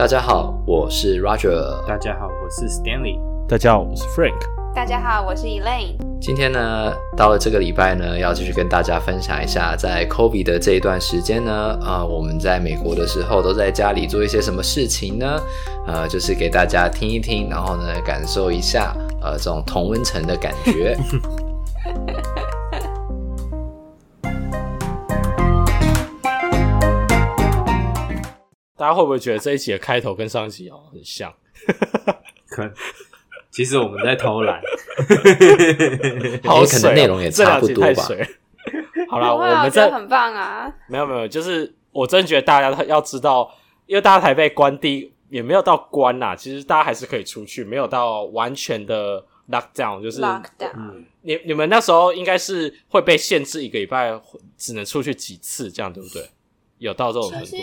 大家好，我是 Roger。大家好，我是 Stanley。大家好，我是 Frank。大家好，我是 Elaine。今天呢，到了这个礼拜呢，要继续跟大家分享一下，在 COVID 的这一段时间呢，啊、呃，我们在美国的时候都在家里做一些什么事情呢？呃，就是给大家听一听，然后呢，感受一下，呃，这种同温层的感觉。家会不会觉得这一集的开头跟上一集哦很像？可其实我们在偷懒，好可能内容也差不多吧。好了，我们这很棒啊！没有没有，就是我真觉得大家要知道，因为大家台被关闭也没有到关呐，其实大家还是可以出去，没有到完全的 lockdown，就是 lockdown。嗯，你你们那时候应该是会被限制一个礼拜只能出去几次，这样对不对？有到这种程度？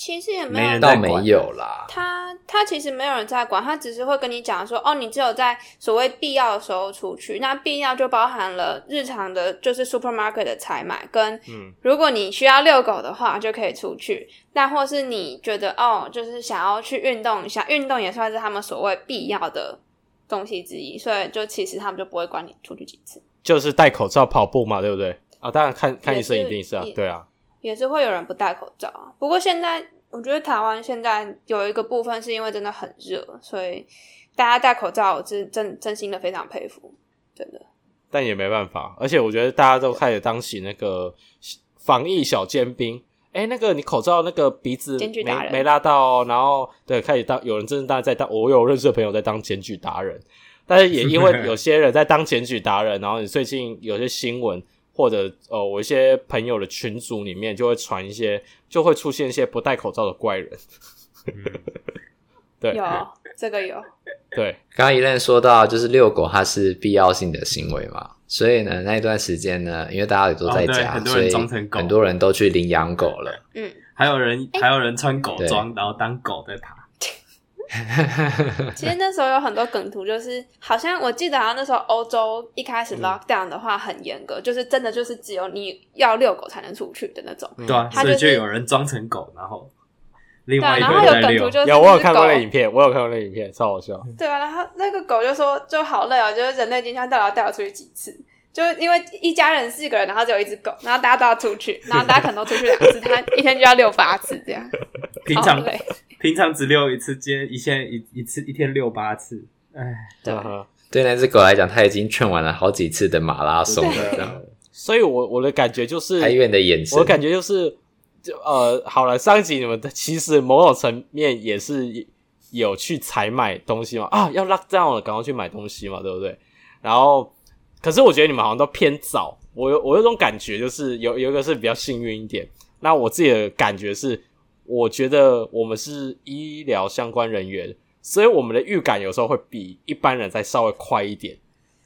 其实也没有，倒没有啦。他他其实没有人在管，他只是会跟你讲说，哦，你只有在所谓必要的时候出去。那必要就包含了日常的，就是 supermarket 的采买，跟如果你需要遛狗的话，就可以出去。那或是你觉得哦，就是想要去运动一下，运动也算是他们所谓必要的东西之一。所以就其实他们就不会管你出去几次，就是戴口罩跑步嘛，对不对？啊，当然看看医生一定是啊，对啊。也是会有人不戴口罩啊，不过现在我觉得台湾现在有一个部分是因为真的很热，所以大家戴口罩，我真真真心的非常佩服，真的。但也没办法，而且我觉得大家都开始当起那个防疫小尖兵。哎，那个你口罩那个鼻子没没拉到，然后对，开始当有人真的在当，我有认识的朋友在当检举达人，但是也因为有些人在当检举达人，然后你最近有些新闻。或者呃，我一些朋友的群组里面就会传一些，就会出现一些不戴口罩的怪人。对，有这个有。对，刚刚 Elaine 说到，就是遛狗它是必要性的行为嘛，所以呢，那一段时间呢，因为大家也都在家，哦、所以很多人都去领养狗了。嗯，还有人还有人穿狗装，然后当狗在爬。其实那时候有很多梗图，就是好像我记得好像那时候欧洲一开始 lockdown 的话很严格，嗯、就是真的就是只有你要遛狗才能出去的那种。对啊，他就是、所以就有人装成狗，然后另外一个对、啊、然后有梗图就是有我有看过那影片，我有看过那影片，超好笑。对啊，然后那个狗就说就好累啊，就是人类今天到底要带我出去几次？就因为一家人四个人，然后只有一只狗，然后大家都要出去，然后大家可能都出去两次，他一天就要遛八次这样。平常平常只遛一次，今天一天一一次一天遛八次，哎，对，对那只狗来讲，它已经劝完了好几次的马拉松了。所以我我的感觉就是，哀怨的眼神，我的感觉就是，就呃，好了，上一集你们其实某种层面也是有去采买东西嘛，啊，要 lock down 了，赶快去买东西嘛，对不对？然后。可是我觉得你们好像都偏早，我有我有种感觉，就是有有一个是比较幸运一点。那我自己的感觉是，我觉得我们是医疗相关人员，所以我们的预感有时候会比一般人再稍微快一点。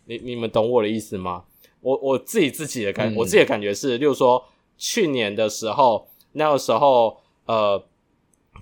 你你们懂我的意思吗？我我自己自己的感，嗯、我自己的感觉是，例如说去年的时候，那个时候呃，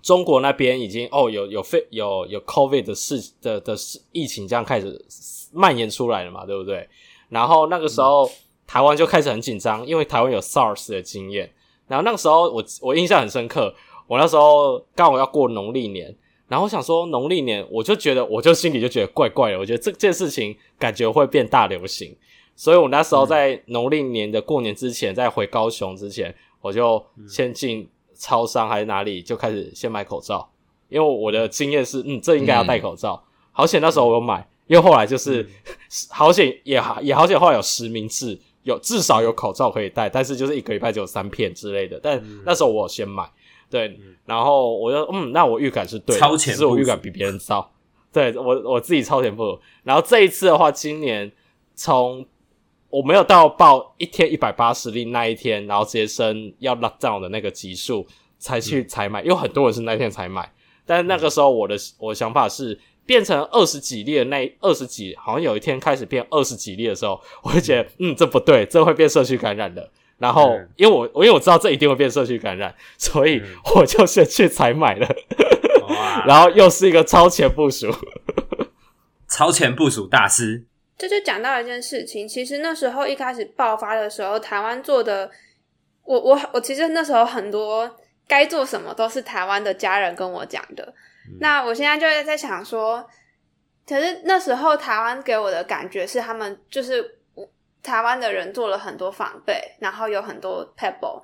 中国那边已经哦有有肺有有 COVID 的事的的疫情这样开始蔓延出来了嘛，对不对？然后那个时候，台湾就开始很紧张，因为台湾有 SARS 的经验。然后那个时候，我我印象很深刻。我那时候刚好要过农历年，然后我想说农历年，我就觉得，我就心里就觉得怪怪的。我觉得这件事情感觉会变大流行，所以我那时候在农历年的过年之前，在回高雄之前，我就先进超商还是哪里，就开始先买口罩，因为我的经验是，嗯，这应该要戴口罩。好险那时候我有买。因为后来就是好险也好也好险，后来有实名制，有至少有口罩可以戴，但是就是一个礼拜只有三片之类的。但那时候我先买，对，然后我就嗯，那我预感是对的，超前，是我预感比别人糟。对我我自己超前部署。然后这一次的话，今年从我没有到报一天一百八十例那一天，然后直接升要 lock down 的那个级数才去采买，因为很多人是那天才买。但是那个时候我的我的想法是。变成二十几例的那二十几，好像有一天开始变二十几例的时候，我就觉得，嗯，这不对，这会变社区感染的。然后，因为我，因为我知道这一定会变社区感染，所以我就先去采买了。然后又是一个超前部署，超前部署大师。这就讲到一件事情，其实那时候一开始爆发的时候，台湾做的，我我我其实那时候很多该做什么都是台湾的家人跟我讲的。那我现在就在想说，可是那时候台湾给我的感觉是，他们就是台湾的人做了很多防备，然后有很多 pebble，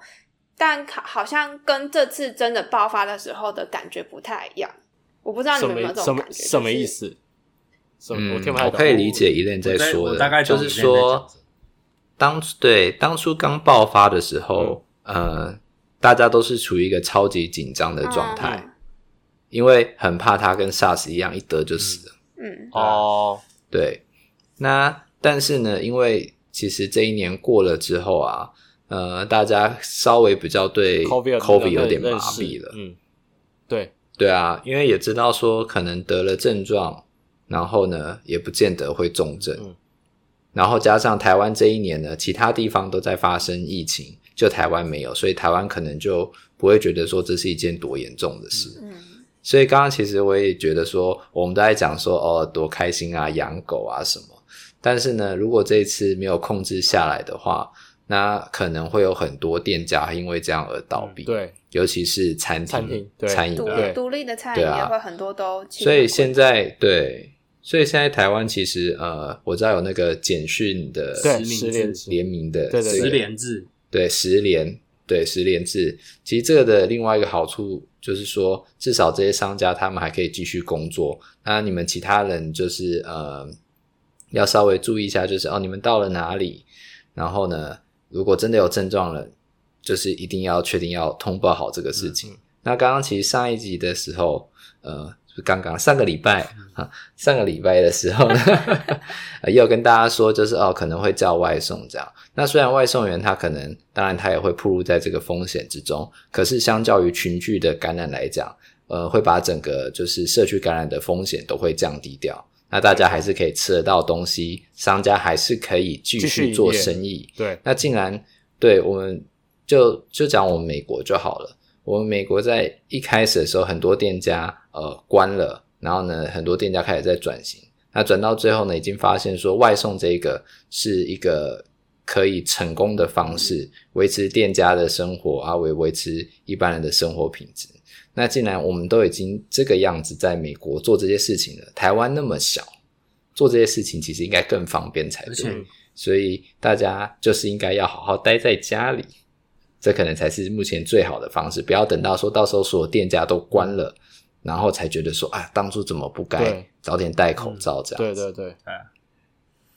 但好像跟这次真的爆发的时候的感觉不太一样。我不知道你们有没有这种感觉？什么什么意思？嗯，我，我可以理解 Elaine 在说的，大概就是说，当对当初刚爆发的时候，嗯、呃，大家都是处于一个超级紧张的状态，嗯，因为很怕他跟 SARS 一样一得就死了。嗯，哦，对。那但是呢，因为其实这一年过了之后啊，呃，大家稍微比较对 COVID 有点麻痹了。嗯，对，对啊，因为也知道说可能得了症状。然后呢，也不见得会重症。嗯。然后加上台湾这一年呢，其他地方都在发生疫情，就台湾没有，所以台湾可能就不会觉得说这是一件多严重的事。嗯。所以刚刚其实我也觉得说，我们都在讲说哦，多开心啊，养狗啊什么。但是呢，如果这一次没有控制下来的话，那可能会有很多店家因为这样而倒闭。嗯。对。尤其是餐厅、餐厅、餐饮独独立的餐饮也会很多都。所以现在对。所以现在台湾其实呃，我知道有那个简讯的实联联名的实联制，对实联对实联制。其实这个的另外一个好处就是说，至少这些商家他们还可以继续工作。那你们其他人就是呃，要稍微注意一下，就是哦，你们到了哪里？然后呢，如果真的有症状了，就是一定要确定要通报好这个事情。嗯、那刚刚其实上一集的时候，呃。刚刚上个礼拜啊，上个礼拜的时候呢，也有跟大家说，就是哦，可能会叫外送这样。那虽然外送员他可能，当然他也会暴露在这个风险之中，可是相较于群聚的感染来讲，呃，会把整个就是社区感染的风险都会降低掉。那大家还是可以吃得到东西，商家还是可以继续做生意。对，那竟然对我们就就讲我们美国就好了。我们美国在一开始的时候，很多店家呃关了，然后呢，很多店家开始在转型。那转到最后呢，已经发现说外送这个是一个可以成功的方式，维持店家的生活啊，维维持一般人的生活品质。那既然我们都已经这个样子在美国做这些事情了，台湾那么小，做这些事情其实应该更方便才对。所以大家就是应该要好好待在家里。这可能才是目前最好的方式，不要等到说到时候所有店家都关了，然后才觉得说，啊，当初怎么不该早点戴口罩这样。对对对，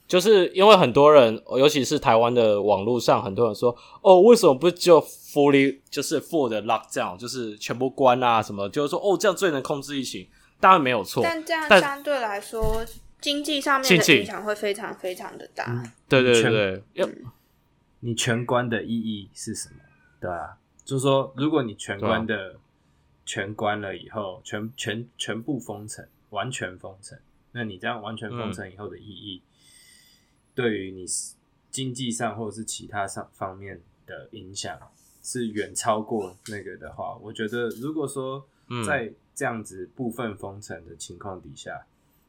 就是因为很多人，尤其是台湾的网络上，很多人说，哦，为什么不就 fully 就是 full 的 lockdown，就是全部关啊什么，就是说，哦，这样最能控制疫情，当然没有错。但这样相对来说，经济上面的影响会非常非常的大。对对对对，你全关的意义是什么？对啊，就是说，如果你全关的全关了以后，全全全部封城，完全封城，那你这样完全封城以后的意义，对于你经济上或者是其他上方面的影响，是远超过那个的话，我觉得，如果说在这样子部分封城的情况底下，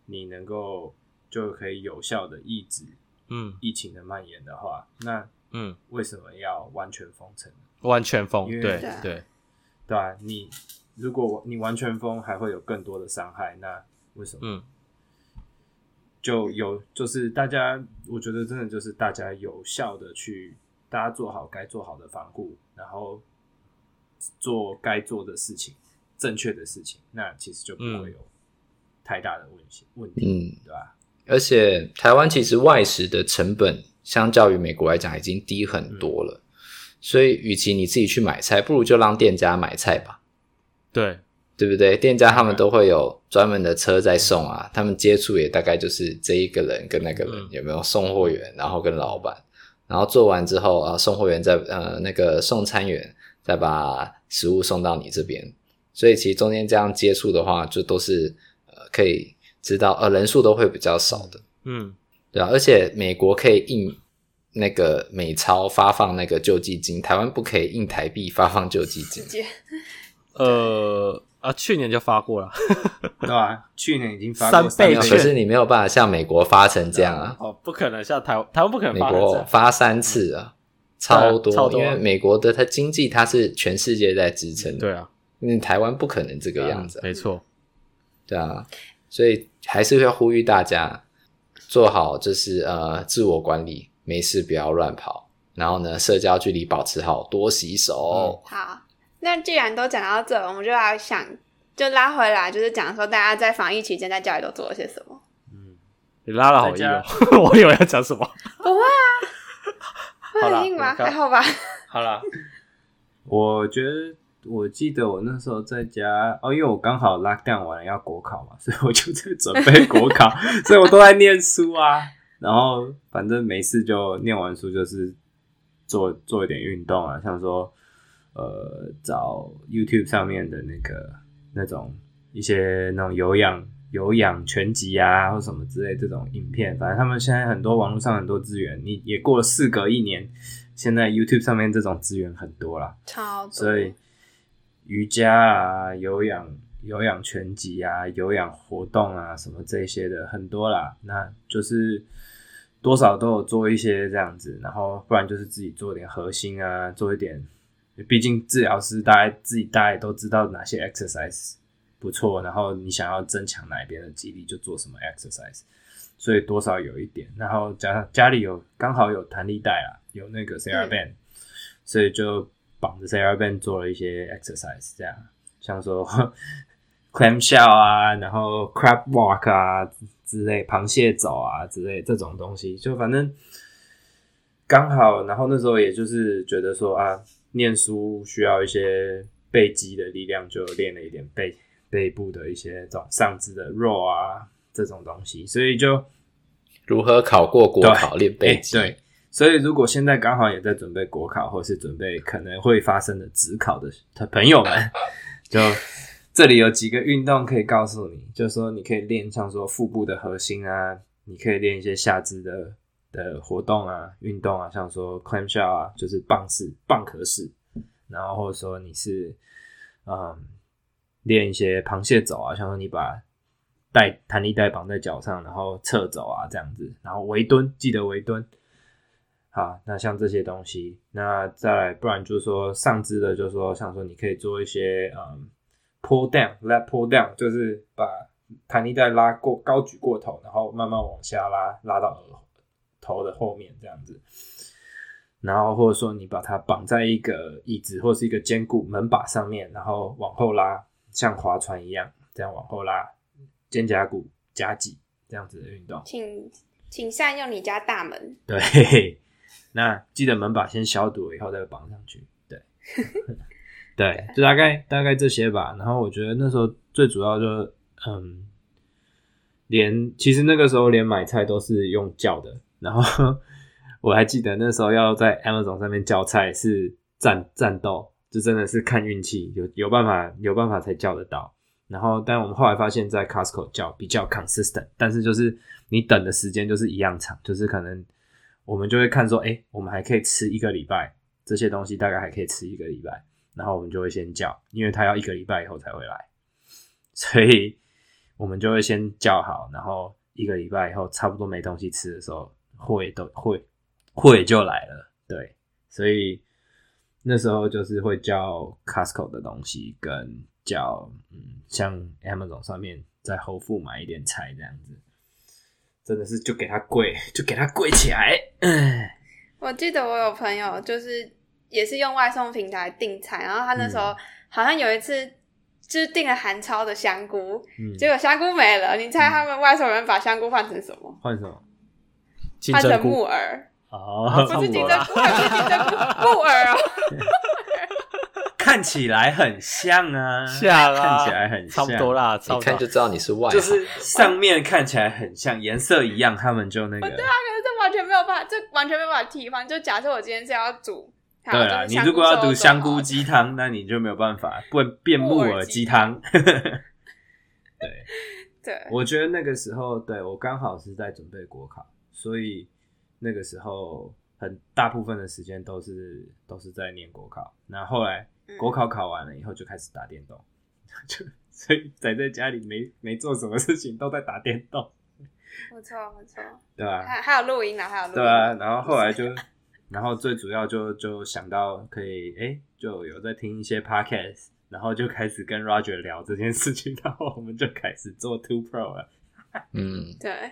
你能够就可以有效的抑制嗯疫情的蔓延的话，那嗯为什么要完全封城？完全封，对对对，对啊，你如果你完全封，还会有更多的伤害。那为什么？嗯，就有就是大家，我觉得真的就是大家有效的去，大家做好该做好的防护，然后做该做的事情，正确的事情，那其实就不会有太大的问题。问题，嗯，对吧？而且台湾其实外食的成本，相较于美国来讲，已经低很多了。嗯所以，与其你自己去买菜，不如就让店家买菜吧。对，对不对？店家他们都会有专门的车在送啊，他们接触也大概就是这一个人跟那个人、嗯、有没有送货员，然后跟老板，然后做完之后啊，送货员再呃那个送餐员再把食物送到你这边。所以其实中间这样接触的话，就都是呃可以知道呃人数都会比较少的。嗯，对啊，而且美国可以印。那个美钞发放那个救济金，台湾不可以印台币发放救济金。呃啊，去年就发过了，对吧？去年已经发过三倍，可是你没有办法像美国发成这样啊！哦，不可能像台湾，台湾不可能发。美国发三次啊，超多，超多，因为美国的它经济它是全世界在支撑的，对啊，因为台湾不可能这个样子，没错。对啊，所以还是要呼吁大家做好，就是呃自我管理，没事不要乱跑，然后呢，社交距离保持好，多洗手。嗯、好，那既然都讲到这，我们就要想就拉回来，就是讲说大家在防疫期间在家里都做了些什么。嗯，你拉了好硬哦，我以为要讲什么？不会啊。很硬吗？还好吧。好了，我觉得我记得我那时候在家哦，因为我刚好 lock down 完了要国考嘛，所以我就在准备国考，所以我都在念书啊。然后反正没事就念完书就是做做一点运动啊，像说呃找 YouTube 上面的那个那种一些那种有氧。有氧拳击啊，或什么之类这种影片，反正他们现在很多网络上很多资源，你也过了事隔一年，现在 YouTube 上面这种资源很多啦，超多。所以瑜伽啊、有氧、有氧拳击啊、有氧活动啊，什么这些的很多啦。那就是多少都有做一些这样子，然后不然就是自己做点核心啊，做一点。毕竟治疗师大家自己大家也都知道哪些 exercise。不错，然后你想要增强哪一边的肌力，就做什么 exercise，所以多少有一点。然后家家里有刚好有弹力带啊，有那个 TheraBand，嗯，所以就绑着 TheraBand 做了一些 exercise，这样像说 clamshell 啊，然后 crab walk 啊之类，螃蟹走啊之类这种东西，就反正刚好。然后那时候也就是觉得说啊，念书需要一些背肌的力量，就练了一点背。背部的一些这种上肢的 row 啊，这种东西，所以就如何考过国考练背肌。对，所以如果现在刚好也在准备国考，或是准备可能会发生的职考的朋友们，就这里有几个运动可以告诉你，就是说你可以练像说腹部的核心啊，你可以练一些下肢的的活动啊，运动啊，像说 clamshell 啊，就是棒式、蚌壳式，然后或者说你是嗯。练一些螃蟹走啊，像说你把带弹力带绑在脚上，然后侧走啊这样子，然后围蹲，记得围蹲。好，那像这些东西，那再来，不然就是说上肢的，就是说像说你可以做一些嗯 pull down，lat pull down，就是把弹力带拉过高举过头，然后慢慢往下拉，拉到额头的后面这样子。然后或者说你把它绑在一个椅子或是一个坚固门把上面，然后往后拉。像划船一样，这样往后拉，肩胛骨夹挤这样子的运动。请请善用你家大门。对，那记得门把先消毒了以后再绑上去。对，对，就大概大概这些吧。然后我觉得那时候最主要就是，嗯，连其实那个时候连买菜都是用叫的。然后我还记得那时候要在 Amazon 上面叫菜是战战斗。就真的是看运气，有有办法有办法才叫得到。然后，但我们后来发现，在 Costco 叫比较 consistent，但是就是你等的时间就是一样长，就是可能我们就会看说，哎、我们还可以吃一个礼拜，这些东西大概还可以吃一个礼拜，然后我们就会先叫，因为他要一个礼拜以后才会来，所以我们就会先叫好，然后一个礼拜以后差不多没东西吃的时候，货也都会会就来了，对，所以。那时候就是会叫 Costco 的东西，跟叫嗯，像 Amazon 上面在 Whole Foods 买一点菜这样子，真的是就给他跪，就给他跪起来。我记得我有朋友就是也是用外送平台订菜，然后他那时候好像有一次就是订了韩超的香菇，嗯、结果香菇没了。你猜他们外送人把香菇换成什么？换什么？换成木耳。哦，不是金针菇，是金针菇，木耳啊。看起来很像啊，像啊，看起来很像，差不多啦，一看就知道你是外，就是上面看起来很像，颜色一样，他们就那个。对啊，可是这完全没有办法，这完全没有办法替换。就假设我今天是要煮，对啊，你如果要煮香菇鸡汤，那你就没有办法，不变木耳鸡汤。对。对，我觉得那个时候，对我刚好是在准备国考，所以。那个时候很大部分的时间都是都是在念国考，那后，后来国考考完了以后就开始打电动，就、嗯、所以宅在家里没没做什么事情，都在打电动。不错不错，对吧、啊？还还有录音呢，还有录音。对啊，然后后来就，然后最主要就就想到可以哎、欸，就有在听一些 podcast，然后就开始跟 Roger 聊这件事情，然后我们就开始做 Two Pro 了。嗯，对。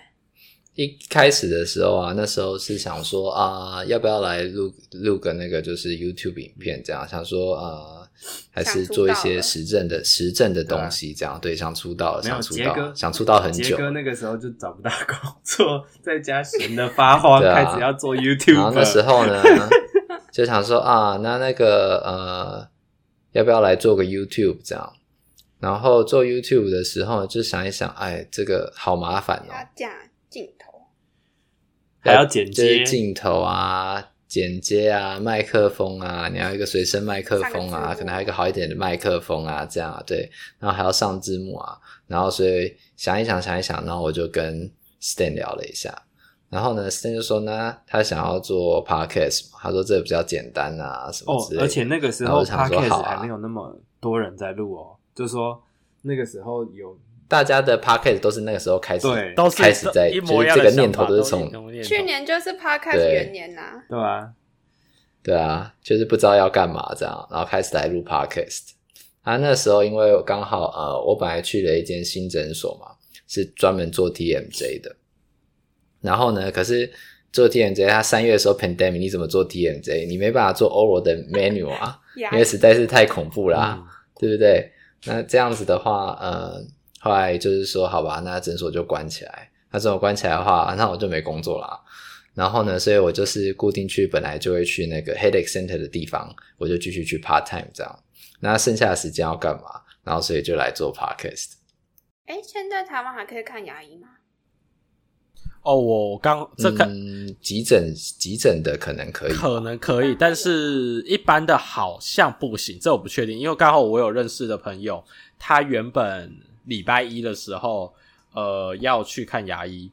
一开始的时候啊，那时候是想说啊，要不要来录录个那个就是 YouTube 影片这样，想说啊，还是做一些实证的实证的东西这样，对，想出道了，想出道，想出道很久。杰哥那个时候就找不到工作，在家闲的发慌，啊、开始要做 YouTube。然后那时候呢，就想说啊，那那个呃，要不要来做个 YouTube 这样？然后做 YouTube 的时候，就想一想，哎，这个好麻烦哦。还要剪接镜头啊，剪接啊，麦克风啊，你要一个随身麦克风啊，可能还有一个好一点的麦克风啊，这样啊，对，然后还要上字幕啊，然后所以想一想，想一想，然后我就跟 Stan 聊了一下，然后呢，Stan 就说呢，他想要做 Podcast，他说这个比较简单啊，什么之类的。哦，而且那个时候 Podcast 还没有那么多人在录哦，就是说那个时候有。大家的 podcast 都是那个时候开始，对，都开始在，就是这个念头都是从去年就是 podcast 元年呐，对啊，对啊，就是不知道要干嘛这样，然后开始来录 podcast。啊，那时候因为刚好呃，我本来去了一间新诊所嘛，是专门做 TMJ 的。然后呢，可是做 TMJ，他三月的时候 pandemic，你怎么做 TMJ？你没办法做 oral 的 menu 啊，因为实在是太恐怖啦，嗯、对不对？那这样子的话，呃。后来就是说，好吧，那诊所就关起来。那诊所关起来的话，那我就没工作啦。然后呢，所以我就是固定去，本来就会去那个 headache center 的地方，我就继续去 part time 这样。那剩下的时间要干嘛？然后所以就来做 podcast。哎，现在台湾还可以看牙医吗？哦，我刚这个、嗯、急诊急诊的可能可以，可能可以，但是一般的好像不行，这我不确定，因为刚好我有认识的朋友，他原本。礼拜一的时候，呃，要去看牙医，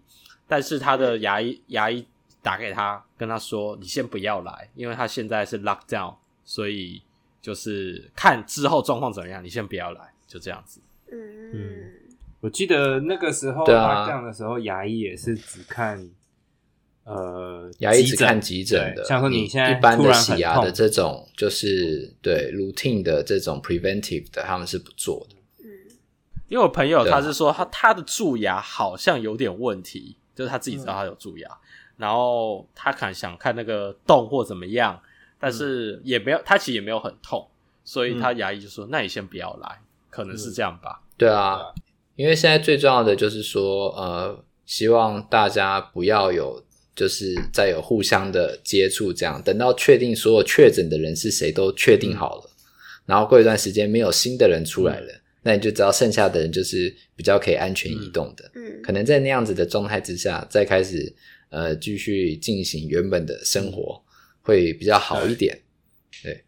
但是他的牙医牙医打给他，跟他说：“你先不要来，因为他现在是 lock down，所以就是看之后状况怎么样，你先不要来，就这样子。”嗯。嗯，我记得那个时候 lock down 的时候，牙医也是只看呃牙医只看急诊的，像说你现在一般的洗牙的这种，就是对 routine 的这种 preventive 的，他们是不做的。因为我朋友他是说他他的蛀牙好像有点问题，就是他自己知道他有蛀牙，然后他可能想看那个洞或怎么样，但是也没有，他其实也没有很痛，所以他牙医就说：“那你先不要来，可能是这样吧。”对啊，因为现在最重要的就是说，呃，希望大家不要有就是再有互相的接触，这样等到确定所有确诊的人是谁都确定好了，然后过一段时间没有新的人出来了。那你就知道剩下的人就是比较可以安全移动的，嗯，可能在那样子的状态之下，再开始呃继续进行原本的生活，会比较好一点，对，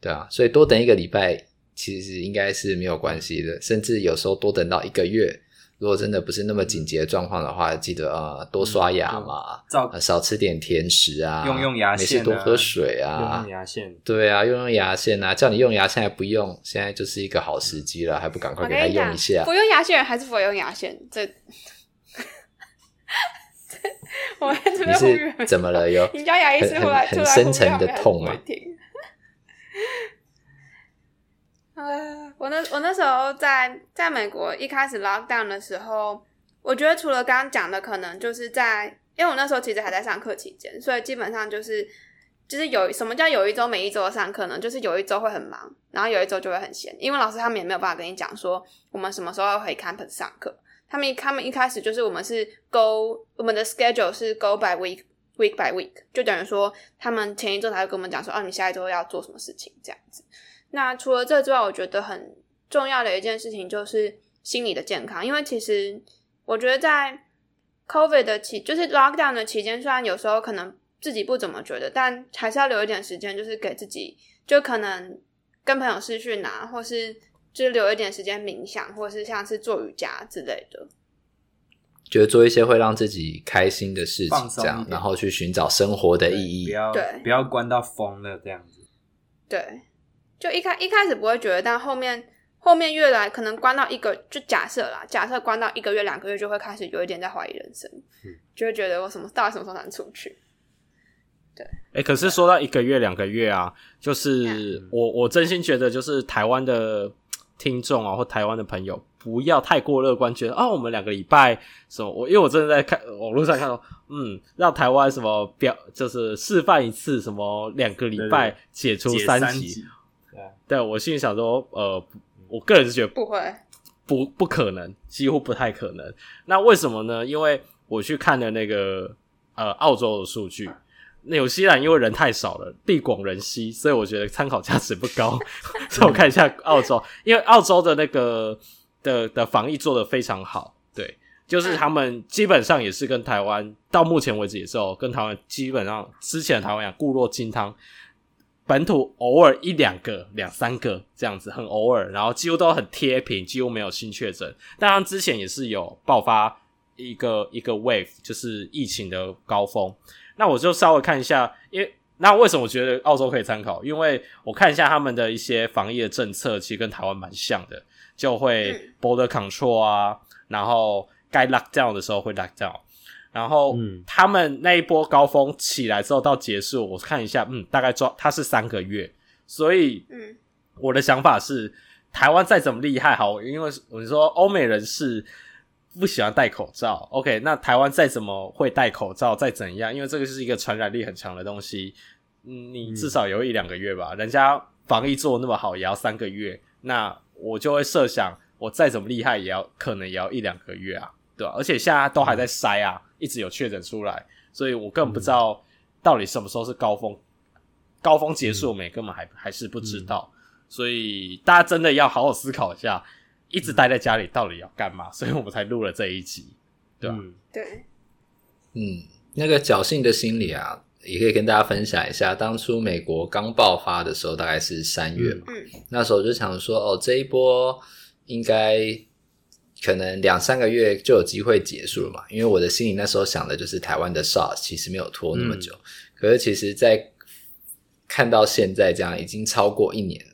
对啊，所以多等一个礼拜其实应该是没有关系的，甚至有时候多等到一个月。如果真的不是那么紧急的状况的话，记得啊、呃，多刷牙嘛，嗯、少吃点甜食啊，用用牙线、啊，没事多喝水啊，用用牙线，对啊，用用牙线啊，叫你用牙线还不用，现在就是一个好时机了，还不赶快给他用一下？不用牙线还是不用牙线？这，我你是怎么了？有 你家牙医师会来很深沉的痛吗？我那我那时候在在美国一开始 lock down 的时候，我觉得除了刚刚讲的，可能就是在，因为我那时候其实还在上课期间，所以基本上就是就是有什么叫有一周每一周上课呢？就是有一周会很忙，然后有一周就会很闲，因为老师他们也没有办法跟你讲说我们什么时候要回 campus 上课，他们他们一开始就是我们是 go 我们的 schedule 是 go by week week by week，就等于说他们前一周才会跟我们讲说，哦，你下一周要做什么事情这样子。那除了这之外，我觉得很重要的一件事情就是心理的健康，因为其实我觉得在 COVID 的期，就是 Lockdown 的期间，虽然有时候可能自己不怎么觉得，但还是要留一点时间，就是给自己，就可能跟朋友视讯啊，或是就是留一点时间冥想，或是像是做瑜伽之类的，觉得做一些会让自己开心的事情，这样，然后去寻找生活的意义，不要对，不要关到疯了这样子，对。就一开一开始不会觉得，但后面后面越来可能关到一个，就假设啦，假设关到一个月两个月，就会开始有一点在怀疑人生，嗯、就会觉得我什么到底什么时候能出去？对，哎、欸，可是说到一个月、两个月啊，就是我我真心觉得，就是台湾的听众啊，或台湾的朋友，不要太过乐观，觉得啊，我们两个礼拜什么，我因为我真的在看网络上看到，嗯，让台湾什么表，就是示范一次什么两个礼拜解除三级，对，我心里想说，呃，我个人是觉得不会，不不可能，几乎不太可能。那为什么呢？因为我去看了那个呃澳洲的数据。纽西兰因为人太少了，地广人稀，所以我觉得参考价值不高。所以我看一下澳洲，因为澳洲的那个的的防疫做得非常好，对，就是他们基本上也是跟台湾到目前为止也是哦，跟台湾基本上之前的台湾一样，固若金汤，本土偶尔一两个、两三个这样子，很偶尔，然后几乎都很贴平，几乎没有新确诊。当然之前也是有爆发一个一个 wave，就是疫情的高峰。那我就稍微看一下，因为那为什么我觉得澳洲可以参考？因为我看一下他们的一些防疫的政策，其实跟台湾蛮像的，就会 border control 啊，然后该 lock down 的时候会 lock down，然后他们那一波高峰起来之后到结束，我看一下，嗯，大概抓它是三个月，所以，嗯，我的想法是，台湾再怎么厉害，好，因为我说欧美人士。不喜欢戴口罩，OK？那台湾再怎么会戴口罩，再怎样，因为这个是一个传染力很强的东西，嗯，你至少有一两个月吧。人家防疫做那么好，也要三个月，那我就会设想，我再怎么厉害，也要可能也要一两个月啊，对吧？而且现在都还在筛啊，一直有确诊出来，所以我根本不知道到底什么时候是高峰，高峰结束没，根本还还是不知道，所以大家真的要好好思考一下。一直待在家里到底要干嘛？所以我们才录了这一集，对吧？嗯，对，嗯，那个侥幸的心理啊，也可以跟大家分享一下。当初美国刚爆发的时候，大概是三月嘛，嗯，那时候就想说，哦，这一波应该可能两三个月就有机会结束了嘛。因为我的心里那时候想的就是台湾的 SARS 其实没有拖那么久，嗯，可是其实，在看到现在这样，已经超过一年了。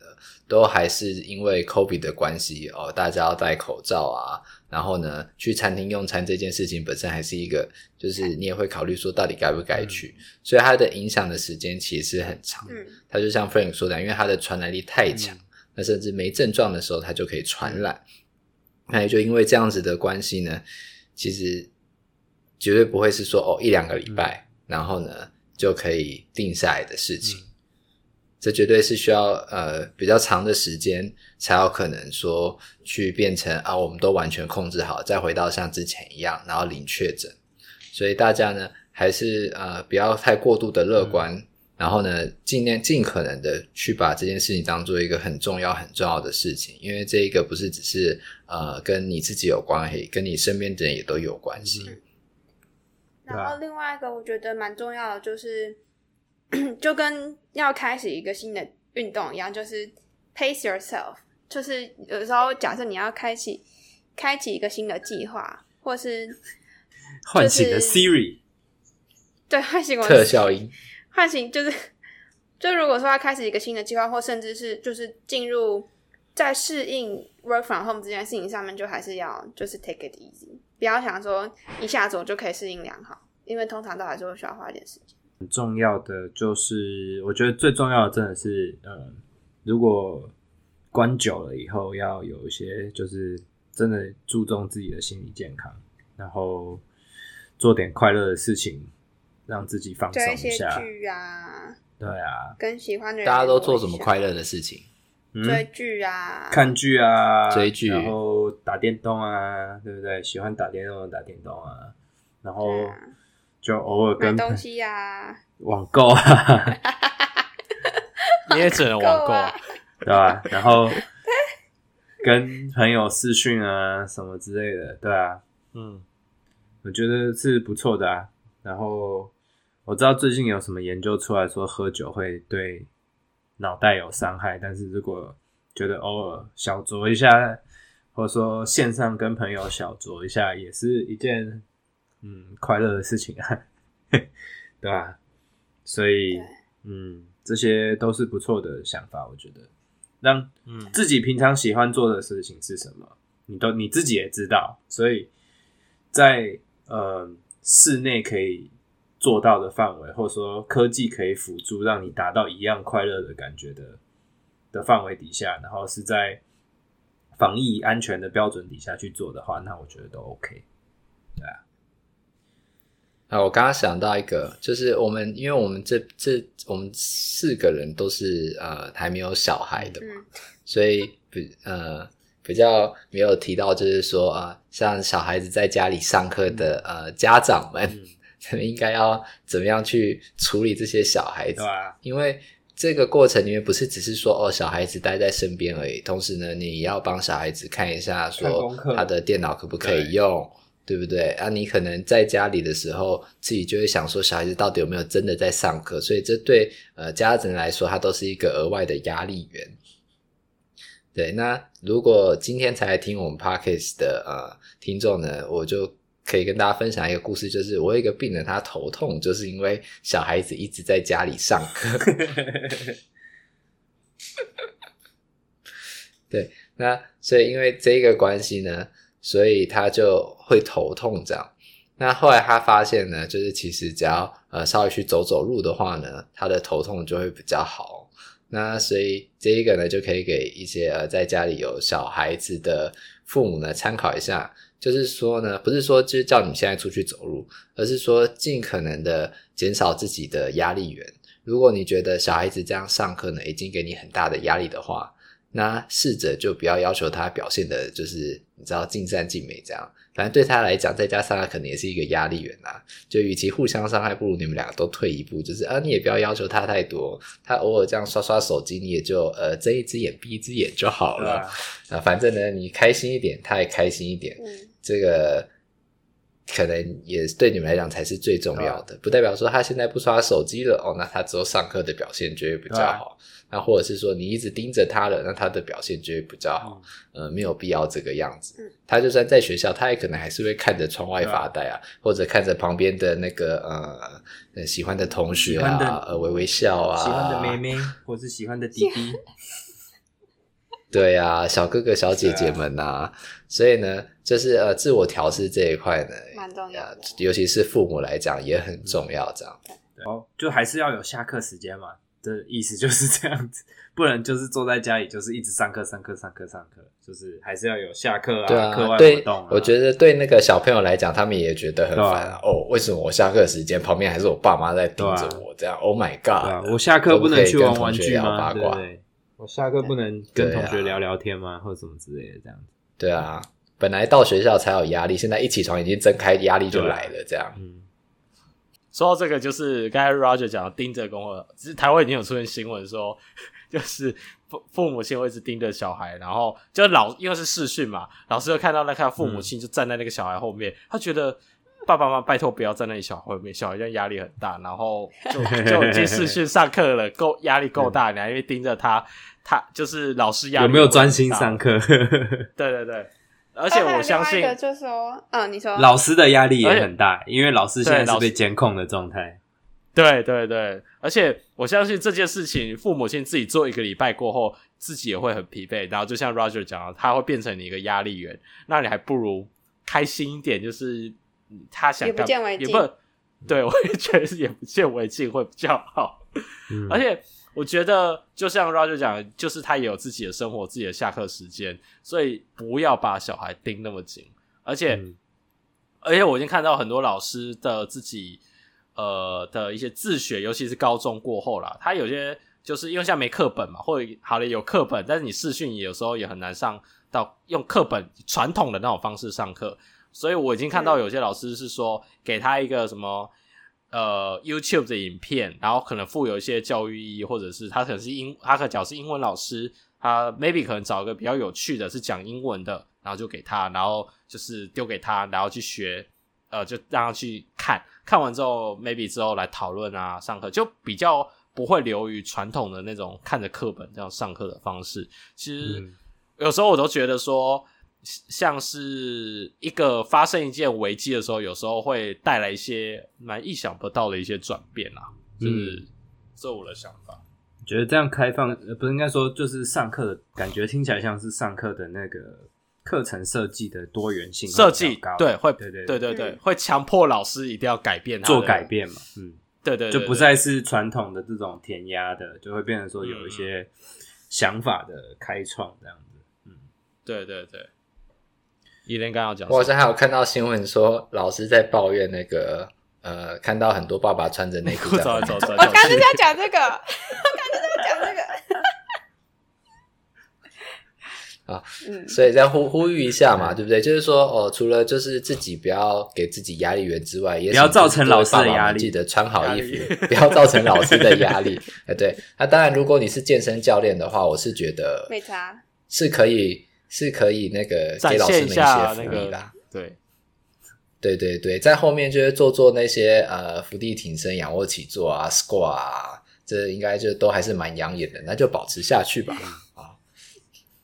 都还是因为 COVID 的关系哦，大家要戴口罩啊，然后呢，去餐厅用餐这件事情本身还是一个，就是你也会考虑说到底该不该去，嗯、所以它的影响的时间其实很长。嗯，它就像 Frank 说的，因为它的传染力太强，嗯，那甚至没症状的时候它就可以传染。那也就因为这样子的关系呢，其实绝对不会是说哦一两个礼拜，嗯，然后呢就可以定下来的事情。嗯这绝对是需要呃比较长的时间才有可能说去变成啊，我们都完全控制好，再回到像之前一样，然后零确诊。所以大家呢还是呃不要太过度的乐观，嗯、然后呢尽量尽可能的去把这件事情当做一个很重要很重要的事情，因为这一个不是只是呃跟你自己有关系，跟你身边的人也都有关系。嗯、然后另外一个我觉得蛮重要的就是。就跟要开始一个新的运动一样，就是 pace yourself。就是有时候，假设你要开启开启一个新的计划，或是唤醒的 Siri，对，唤醒我特效音，唤醒就是就如果说要开始一个新的计划，或甚至是就是进入在适应 work from home 这件事情上面，就还是要就是 take it easy，不要想说一下子我就可以适应良好，因为通常都还是会需要花一点时间。很重要的就是，我觉得最重要的真的是，嗯，如果关久了以后，要有一些就是真的注重自己的心理健康，然后做点快乐的事情，让自己放松一下。追剧啊，对啊，跟喜欢的人，大家都做什么快乐的事情？追剧啊，看剧啊，追剧，然后打电动啊，对不对？喜欢打电动，打电动啊，然后。就偶尔跟东西呀，网购啊，你也只能网购，对吧？然后 跟朋友视讯啊，什么之类的，对啊，嗯，我觉得是不错的啊。然后我知道最近有什么研究出来说喝酒会对脑袋有伤害，但是如果觉得偶尔小酌一下，或者说线上跟朋友小酌一下，也是一件。嗯，快乐的事情啊，对吧？所以，嗯，这些都是不错的想法。我觉得，让自己平常喜欢做的事情是什么，你都你自己也知道。所以在呃室内可以做到的范围，或者说科技可以辅助让你达到一样快乐的感觉的的范围底下，然后是在防疫安全的标准底下去做的话，那我觉得都 OK。对啊。啊，我刚刚想到一个，就是我们，因为我们这这我们四个人都是呃还没有小孩的嘛，所以比呃比较没有提到，就是说啊、呃，像小孩子在家里上课的呃家长们，应该要怎么样去处理这些小孩子？因为这个过程里面不是只是说哦小孩子待在身边而已，同时呢，你要帮小孩子看一下，说他的电脑可不可以用。对不对啊？你可能在家里的时候，自己就会想说，小孩子到底有没有真的在上课？所以这对呃家长来说，他都是一个额外的压力源。对，那如果今天才来听我们 Podcast 的呃听众呢，我就可以跟大家分享一个故事，就是我有一个病人，他头痛，就是因为小孩子一直在家里上课。对，那所以因为这个关系呢。所以他就会头痛这样。那后来他发现呢，就是其实只要呃稍微去走走路的话呢，他的头痛就会比较好。那所以这一个呢，就可以给一些呃在家里有小孩子的父母呢参考一下。就是说呢，不是说就是叫你现在出去走路，而是说尽可能的减少自己的压力源。如果你觉得小孩子这样上课呢，已经给你很大的压力的话，那试着就不要要求他表现的，就是你知道尽善尽美这样。反正对他来讲，在家上课可能也是一个压力源啊。就与其互相伤害，不如你们两个都退一步，就是啊，你也不要要求他太多。他偶尔这样刷刷手机，你也就呃睁一只眼闭一只眼就好了。啊，啊，反正呢，你开心一点，他也开心一点。嗯，这个可能也对你们来讲才是最重要的。不代表说他现在不刷手机了哦，那他之后上课的表现就会比较好。那或者是说你一直盯着他了，那他的表现就会比较好。嗯、呃，没有必要这个样子。嗯、他就算在学校，他也可能还是会看着窗外发呆啊，嗯、或者看着旁边的那个呃喜欢的同学啊，呃微微笑啊，喜欢的妹妹或是喜欢的弟弟。对啊，小哥哥小姐姐们呐、啊，啊、所以呢，就是呃自我调试这一块呢，蛮重要的，尤其是父母来讲也很重要。这样，哦，就还是要有下课时间嘛。的意思就是这样子，不能就是坐在家里，就是一直上课、上课、上课、上课，就是还是要有下课啊，课外活动啊。我觉得对那个小朋友来讲，他们也觉得很烦啊。哦，为什么我下课时间旁边还是我爸妈在盯着我？这样，Oh my God！我下课不能去玩玩具吗？八卦。我下课不能跟同学聊聊天吗？或者什么之类的这样子。对啊，本来到学校才有压力，现在一起床已经睁开，压力就来了。这样，嗯。说到这个，就是刚才 Roger 讲的盯着功课，其实台湾已经有出现新闻说，就是父父母亲会一直盯着小孩，然后就老因为是视讯嘛，老师就看到那看父母亲就站在那个小孩后面，嗯、他觉得爸爸妈妈拜托不要在那里小孩后面，小孩这样压力很大，然后 就就已经视讯上课了，够压力够大，你还因为盯着他，他就是老师压力有没有专心上课？对 对对。而且我相信，就说，嗯，你说，老师的压力也很大，因为老师现在是被监控的状态。对对对，而且我相信这件事情，父母亲自己做一个礼拜过后，自己也会很疲惫。然后就像 Roger 讲的，他会变成你一个压力源。那你还不如开心一点，就是他想干，也不见为净。对，我也觉得眼不见为净会比较好。嗯，而且。我觉得就像 Roger 讲，就是他也有自己的生活，自己的下课时间，所以不要把小孩盯那么紧。而且，嗯、而且我已经看到很多老师的自己呃的一些自学，尤其是高中过后啦，他有些就是因为现在没课本嘛，或者好了有课本，但是你视讯有时候也很难上到用课本传统的那种方式上课，所以我已经看到有些老师是说给他一个什么。呃，YouTube 的影片，然后可能附有一些教育意义，或者是他可能是英，他可能讲是英文老师，他 maybe 可能找一个比较有趣的，是讲英文的，然后就给他，然后就是丢给他，然后去学，呃，就让他去看，看完之后 maybe 之后来讨论啊，上课就比较不会流于传统的那种看着课本这样上课的方式。其实有时候我都觉得说。像是一个发生一件危机的时候，有时候会带来一些蛮意想不到的一些转变啊，就是这我的想法。觉得这样开放，呃，不是应该说就是上课的感觉，听起来像是上课的那个课程设计的多元性设计高，对，会对对对。对对，嗯会强迫老师一定要改变，做改变嘛，嗯，对对，就不再是传统的这种填鸭的，就会变成说有一些想法的开创这样子，嗯，对对对。伊莲刚刚讲，我好像还有看到新闻说，老师在抱怨那个呃，看到很多爸爸穿着内裤 在走走走，我刚刚就是要讲这个，我刚刚就要讲这个。啊，嗯，所以再呼呼吁一下嘛，对不对？就是说，哦，除了就是自己不要给自己压力源之外，也不要造成老师的压力，记得穿好衣服，不要造成老师的压力。哎，对，那当然，如果你是健身教练的话，我是觉得没差，是可以，是可以那个给老师们一些福利啦。对，对对对，在后面就是做做那些呃伏地挺身、仰卧起坐啊、squat 啊，这应该就都还是蛮养眼的，那就保持下去吧。啊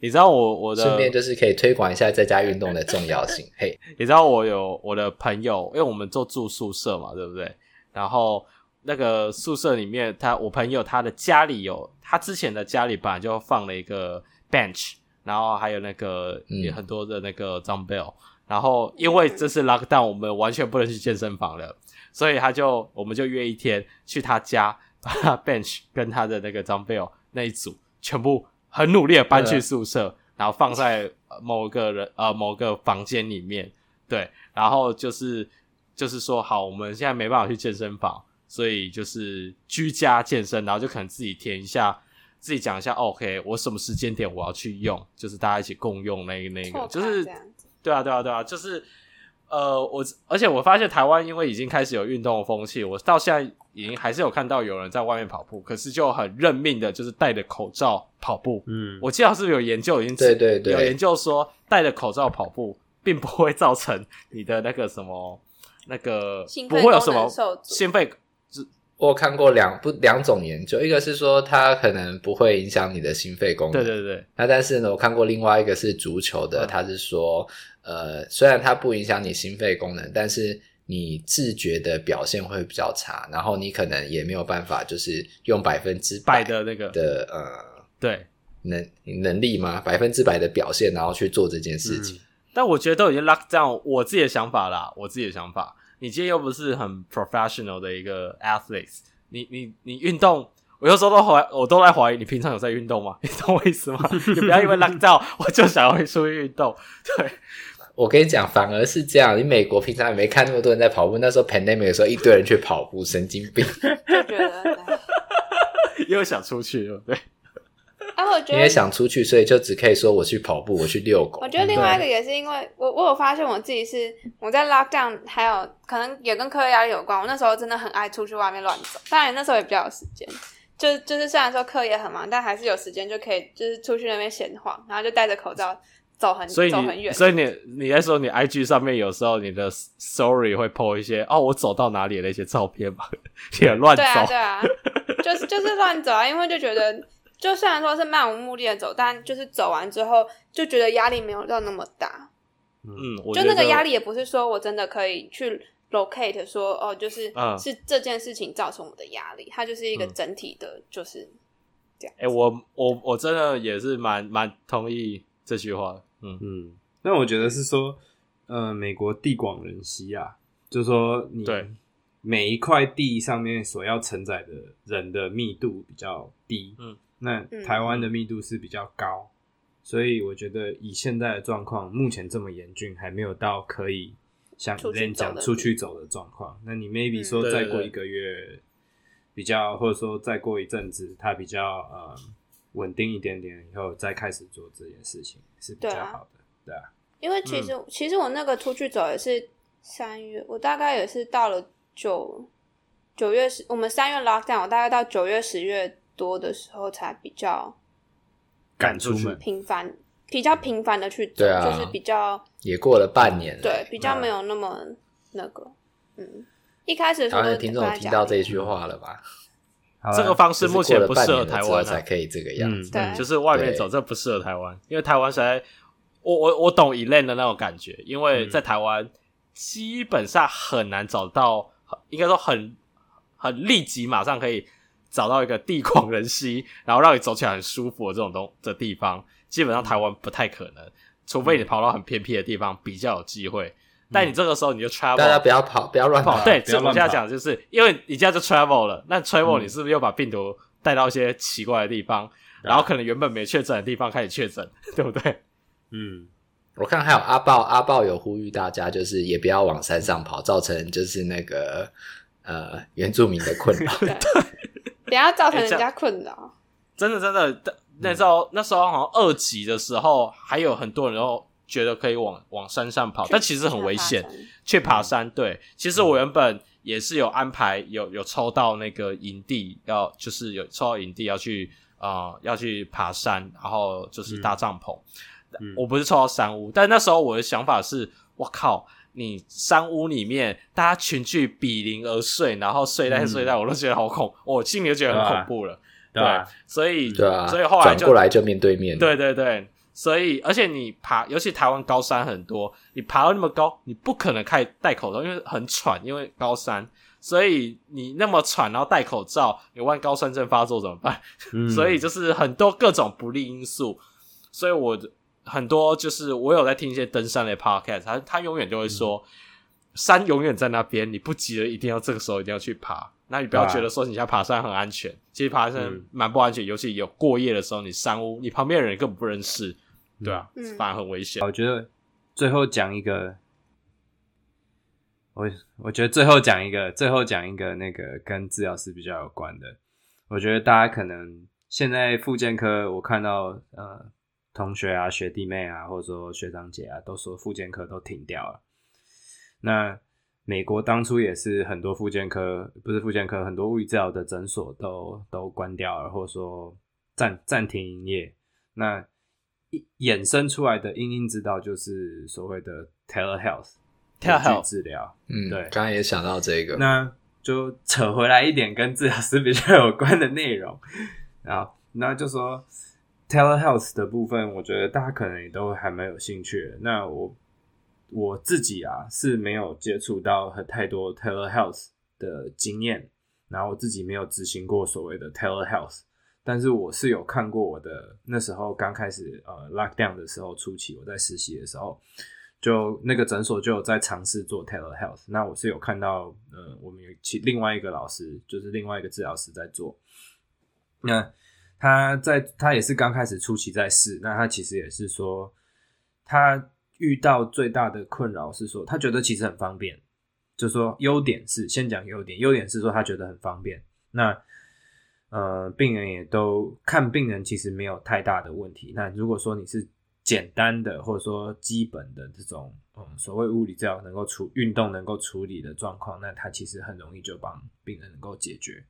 你知道我我的顺便就是可以推广一下在家运动的重要性。嘿，你知道我有我的朋友，因为我们都住宿舍嘛，对不对？然后那个宿舍里面，他我朋友他的家里有，他之前的家里本来就放了一个 bench，然后还有那个也很多的那个嗯。然后因为这是 lockdown，我们完全不能去健身房了，所以他就我们就约一天去他家，把他 bench 跟他的那个 dumbbell 那一组全部。很努力的搬去宿舍，嗯、然后放在某个人 呃某个房间里面，对，然后就是就是说好，我们现在没办法去健身房，所以就是居家健身，然后就可能自己填一下，自己讲一下，OK，我什么时间点我要去用，就是大家一起共用那个那个，就是对啊对啊对啊，就是呃我而且我发现台湾因为已经开始有运动的风气，我到现在。已经还是有看到有人在外面跑步，可是就很认命的，就是戴着口罩跑步。嗯，我记得是不是有研究已经对对对，有研究说戴着口罩跑步并不会造成你的那个什么那个不会有什么心肺。我看过两不两种研究，一个是说它可能不会影响你的心肺功能。对对对。那但是呢，我看过另外一个是足球的，他、嗯、是说呃，虽然它不影响你心肺功能，但是。你自觉的表现会比较差，然后你可能也没有办法，就是用百分之百的那个的呃，对能能力吗？百分之百的表现，然后去做这件事情。嗯、但我觉得都已经 lock down 我自己的想法啦，我自己的想法。你今天又不是很 professional 的一个 athletes，你你你运动，我有时候都怀，我都在怀疑你平常有在运动吗？你懂我意思吗？你不要因为 lock down 我就想要出去运动，对。我跟你讲，反而是这样。你美国平常也没看那么多人在跑步，那时候 pandemic 的时候，一堆人去跑步，神经病。就觉得 又想出去，对不对？啊，我觉得你也想出去，所以就只可以说我去跑步，我去遛狗。我觉得另外一个也是因为我，我有发现我自己是我在 lockdown，还有可能也跟课业压力有关。我那时候真的很爱出去外面乱走，当然那时候也比较有时间。就就是虽然说课也很忙，但还是有时间就可以就是出去那边闲晃，然后就戴着口罩。走很所以你走很远，所以你你在说你 IG 上面有时候你的 story 会 po 一些哦，我走到哪里的一些照片吧，也乱走，对啊，对啊，就是就是乱走啊，因为就觉得，就虽然说是漫无目的的走，但就是走完之后就觉得压力没有到那么大，嗯，就那个压力也不是说我真的可以去 locate 说哦，就是、嗯、是这件事情造成我的压力，它就是一个整体的，就是这样。哎、欸，我我我真的也是蛮蛮同意。这句话，嗯嗯，那我觉得是说，呃，美国地广人稀啊，就是说，你对每一块地上面所要承载的人的密度比较低，嗯，那台湾的密度是比较高，嗯，所以我觉得以现在的状况，目前这么严峻，还没有到可以像你前讲出去走的状况。那你 maybe 说再过一个月，比较，或者说再过一阵子，它比较呃。稳定一点点以后再开始做这件事情是比较好的，对啊。因为其实、嗯、其实我那个出去走也是三月，我大概也是到了九九月十，我们三月 lockdown，我大概到九月十月多的时候才比较敢出门，频繁比较频繁的去走，啊，就是比较也过了半年了，对，比较没有那么那个，嗯，一开始的时候台湾的听众听到这一句话了吧？这个方式目前不适合台湾，才可以这个样子。对、嗯，就是外面走，这不适合台湾，因为台湾实在，我我我懂 Elaine 的那种感觉，因为在台湾基本上很难找到，应该说很很立即马上可以找到一个地广人稀，然后让你走起来很舒服的这种东的地方，基本上台湾不太可能。除非你跑到很偏僻的地方，比较有机会。嗯、但你这个时候你就 travel，大家不要跑，不要乱跑。对，这我现在讲就是，因为你现在就 travel 了，那 travel 你是不是又把病毒带到一些奇怪的地方，嗯、然后可能原本没确诊的地方开始确诊，对不对？嗯，我看还有阿豹，阿豹有呼吁大家，就是也不要往山上跑，造成就是那个呃原住民的困扰，对，不要造成人家困扰。真的，真的。那时候，嗯、那时候好像二级的时候，还有很多人都觉得可以往往山上跑，但其实很危险。去爬山，对，其实我原本也是有安排，有有抽到那个营地，要就是有抽到营地要去啊、呃，要去爬山，然后就是搭帐篷。嗯、我不是抽到山屋，但那时候我的想法是，我靠，你山屋里面大家群聚比邻而睡，然后睡袋睡袋，我都觉得好恐，我心里就觉得很恐怖了。对，所以对啊，所以后来就转过来就面对面。对对对，所以而且你爬，尤其台湾高山很多，你爬到那么高，你不可能开戴口罩，因为很喘，因为高山，所以你那么喘，然后戴口罩，你万一高山症发作怎么办？所以就是很多各种不利因素，所以我很多就是我有在听一些登山的 podcast，他他永远就会说，嗯、山永远在那边，你不急着一定要这个时候一定要去爬。那你不要觉得说你现在爬山很安全，啊、其实爬山蛮不安全，嗯、尤其有过夜的时候，你山屋，你旁边的人根本不认识，对啊，嗯、反而很危险。我觉得最后讲一个，我我觉得最后讲一个，最后讲一个那个跟治疗师比较有关的。我觉得大家可能现在复健科，我看到呃同学啊、学弟妹啊，或者说学长姐啊，都说复健科都停掉了。那美国当初也是很多复健科，不是复健科，很多物理治疗的诊所都都关掉了，或者说暂暂停营业。那衍生出来的因因之道就是所谓的 telehealth，telehealth 治疗。嗯，对，刚刚也想到这个，那就扯回来一点跟治疗师比较有关的内容。然后，那就说 telehealth 的部分，我觉得大家可能也都还蛮有兴趣的。那我。我自己啊是没有接触到很太多 telehealth 的经验，然后我自己没有执行过所谓的 telehealth，但是我是有看过我的那时候刚开始呃 lockdown 的时候初期我在实习的时候，就那个诊所就有在尝试做 telehealth，那我是有看到呃我们有其另外一个老师就是另外一个治疗师在做，那他在他也是刚开始初期在试，那他其实也是说他。遇到最大的困扰是说，他觉得其实很方便，就说优点是先讲优点，优点是说他觉得很方便。那呃，病人也都看病人其实没有太大的问题。那如果说你是简单的或者说基本的这种嗯所谓物理治疗能够处运动能够处理的状况，那他其实很容易就帮病人能够解决。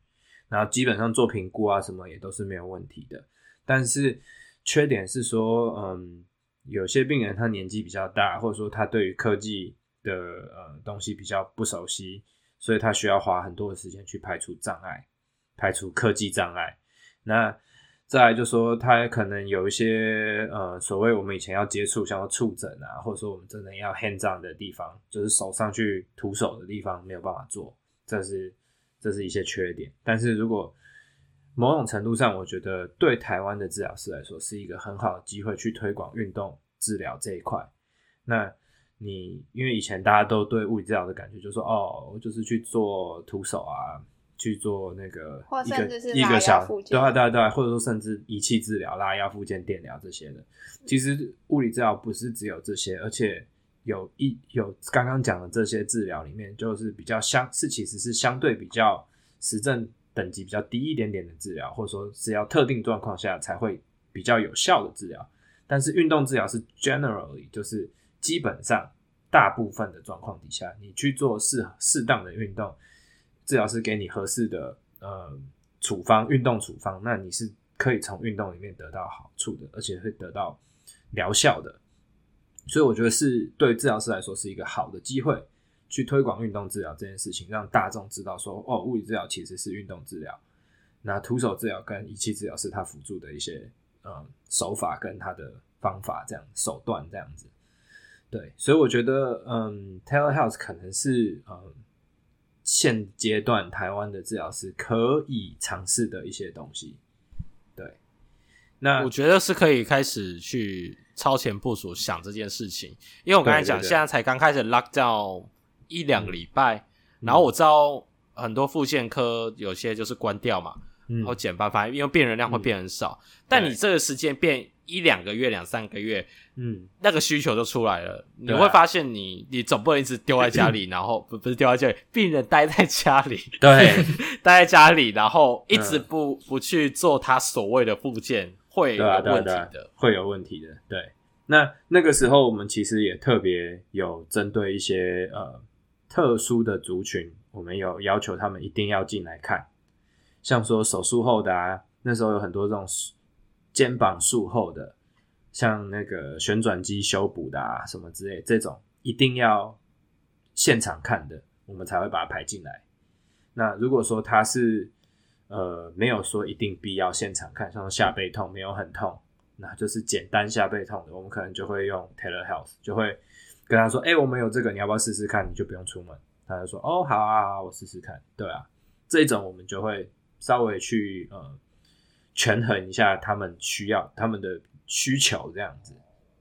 然后基本上做评估啊什么也都是没有问题的。但是缺点是说嗯。有些病人他年纪比较大，或者说他对于科技的呃东西比较不熟悉，所以他需要花很多的时间去排除障碍，排除科技障碍。那再来就说他可能有一些呃所谓我们以前要接触像触诊啊，或者说我们真的要 hands on 的地方，就是手上去徒手的地方没有办法做，这是这是一些缺点。但是如果某种程度上，我觉得对台湾的治疗师来说是一个很好的机会，去推广运动治疗这一块。那你因为以前大家都对物理治疗的感觉，就是说哦，就是去做徒手啊，去做那个一个一个小对啊对啊对啊，或者说甚至仪器治疗、拉腰、附件、电疗这些的。其实物理治疗不是只有这些，而且有一有刚刚讲的这些治疗里面，就是比较相是其实是相对比较实证。等级比较低一点点的治疗，或者说是要特定状况下才会比较有效的治疗。但是运动治疗是 generally，就是基本上大部分的状况底下，你去做适适当的运动，治疗师给你合适的呃处方，运动处方，那你是可以从运动里面得到好处的，而且会得到疗效的。所以我觉得是对治疗师来说是一个好的机会。去推广运动治疗这件事情，让大众知道说，哦，物理治疗其实是运动治疗，那徒手治疗跟仪器治疗是它辅助的一些呃手法跟它的方法，这样手段这样子。对，所以我觉得，嗯，telehealth 可能是嗯现阶段台湾的治疗师可以尝试的一些东西。对，那我觉得是可以开始去超前部署想这件事情，因为我刚才讲，现在才刚开始 lock down 一两个礼拜，嗯、然后我知道很多复健科有些就是关掉嘛，嗯、然后减班，反正因为病人量会变很少，嗯、但你这个时间变一两个月、两三个月，嗯，那个需求就出来了，你会发现你你总不能一直丢在家里，然后不不是丢在家里，病人待在家里，对，待在家里，然后一直不不去做他所谓的复健。会有问题的，对啊对啊，会有问题的。对，那那个时候我们其实也特别有针对一些呃特殊的族群，我们有要求他们一定要进来看，像说手术后的啊，那时候有很多这种肩膀术后的，像那个旋转机修补的啊什么之类，这种一定要现场看的，我们才会把它排进来。那如果说他是呃，没有说一定必要现场看，像下背痛没有很痛，那就是简单下背痛的，我们可能就会用 telehealth，就会跟他说，哎、我们有这个，你要不要试试看？你就不用出门，他就说，哦，好啊，好，我试试看，对啊，这一种我们就会稍微去呃权衡一下他们需要他们的需求这样子，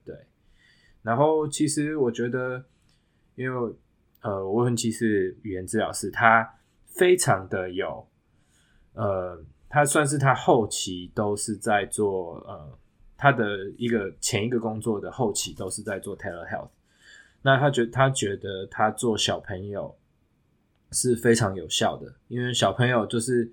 对。然后其实我觉得，因为呃，我很其实语言治疗师，他非常的有。呃，他算是他后期都是在做呃，他的一个前一个工作的后期都是在做 telehealth。那他觉他觉得他做小朋友是非常有效的，因为小朋友就是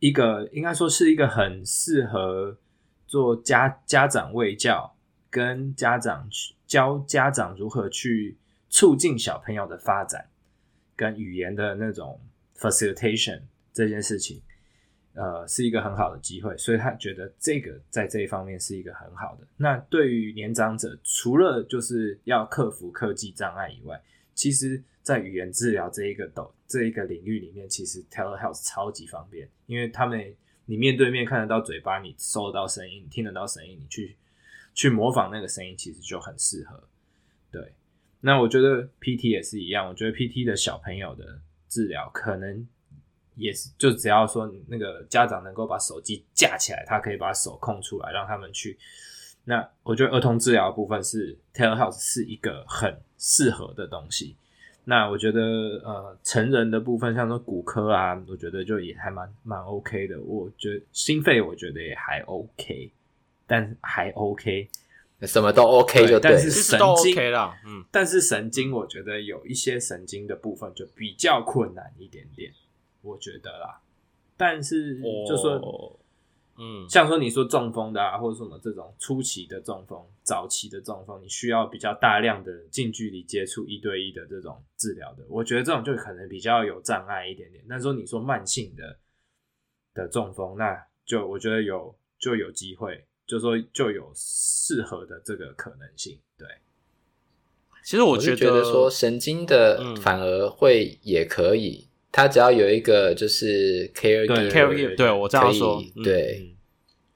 一个应该说是一个很适合做家家长卫教跟家长教家长如何去促进小朋友的发展跟语言的那种 facilitation。这件事情，呃，是一个很好的机会，所以他觉得这个在这一方面是一个很好的。那对于年长者，除了就是要克服科技障碍以外，其实，在语言治疗这一个斗这一个领域里面，其实 telehealth 超级方便，因为他们你面对面看得到嘴巴，你收得到声音，听得到声音，你去去模仿那个声音，其实就很适合。对，那我觉得 PT 也是一样，我觉得 PT 的小朋友的治疗可能。也是，就只要说那个家长能够把手机架起来，他可以把手空出来，让他们去。那我觉得儿童治疗部分是 telehealth 是一个很适合的东西。那我觉得呃成人的部分，像说骨科啊，我觉得就也还蛮蛮 OK 的。我觉得心肺我觉得也还 OK，但还 OK，什么都 OK 就对。但是神经 OK 啦，嗯，但是神经我觉得有一些神经的部分就比较困难一点点。我觉得啦，但是就说，oh, 嗯，像说你说中风的啊，或者什么这种初期的中风、早期的中风，你需要比较大量的近距离接触、一对一的这种治疗的，我觉得这种就可能比较有障碍一点点。但是说你说慢性的的中风，那就我觉得有就有机会，就说就有适合的这个可能性。对，其实我觉得，觉得说神经的反而会也可以。他只要有一个就是 care 对对我这样说，对，嗯、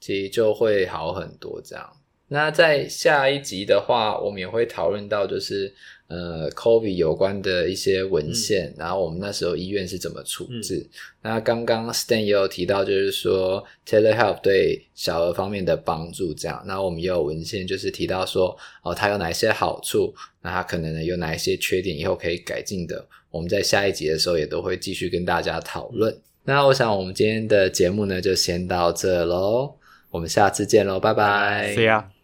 其实就会好很多。这样，那在下一集的话，我们也会讨论到就是呃，COVID 有关的一些文献，嗯、然后我们那时候医院是怎么处置。嗯、那刚刚 Stan 也有提到，就是说 telehealth 对小儿方面的帮助。这样，那我们也有文献就是提到说，哦，它有哪些好处，那它可能有哪一些缺点，以后可以改进的。我们在下一集的时候也都会继续跟大家讨论。那我想我们今天的节目呢，就先到这喽。我们下次见喽，拜拜。See ya。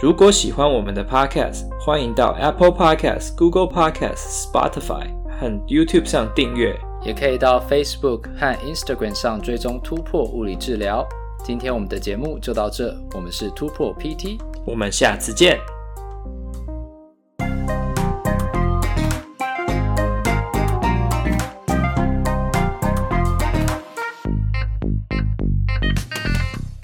如果喜欢我们的 Podcast，欢迎到 Apple Podcast、Google Podcast、Spotify 和 YouTube 上订阅，也可以到 Facebook 和 Instagram 上追踪突破物理治疗。今天我们的节目就到这，我们是突破 PT，我们下次见。